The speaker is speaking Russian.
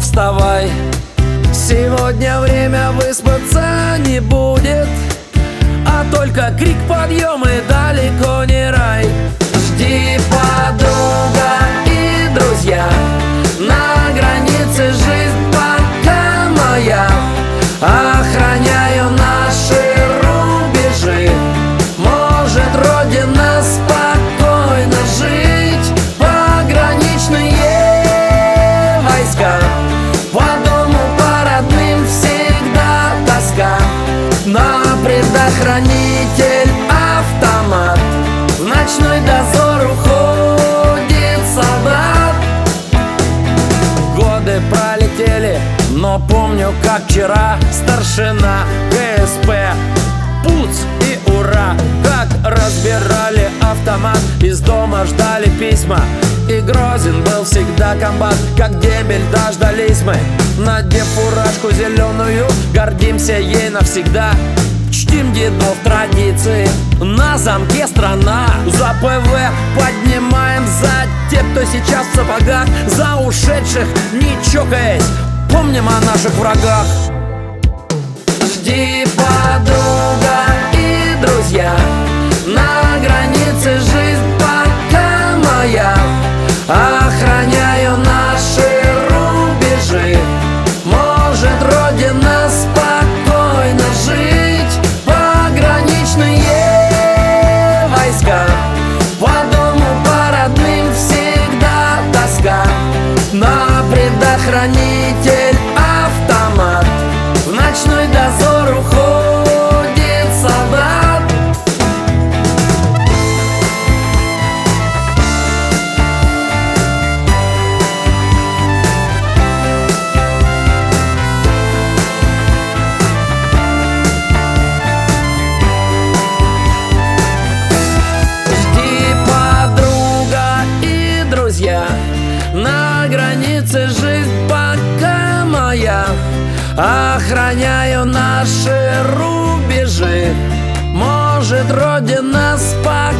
вставай. Сегодня время выспаться не будет А только крик подъем и далеко предохранитель автомат. В ночной дозор уходит солдат Годы пролетели, но помню, как вчера Старшина КСП Пуц и ура! Как разбирали автомат Из дома ждали письма. И Грозин был всегда комбат Как дембель дождались мы. Надев фуражку зеленую Гордимся ей навсегда Чтим дедов традиции. На замке страна. За ПВ поднимаем За тех, кто сейчас в сапогах. За ушедших не чокаясь. Помним о наших врагах. Жди, подруга предохранитель На границе жизнь пока моя. Охраняю наши рубежи. Может Родина спать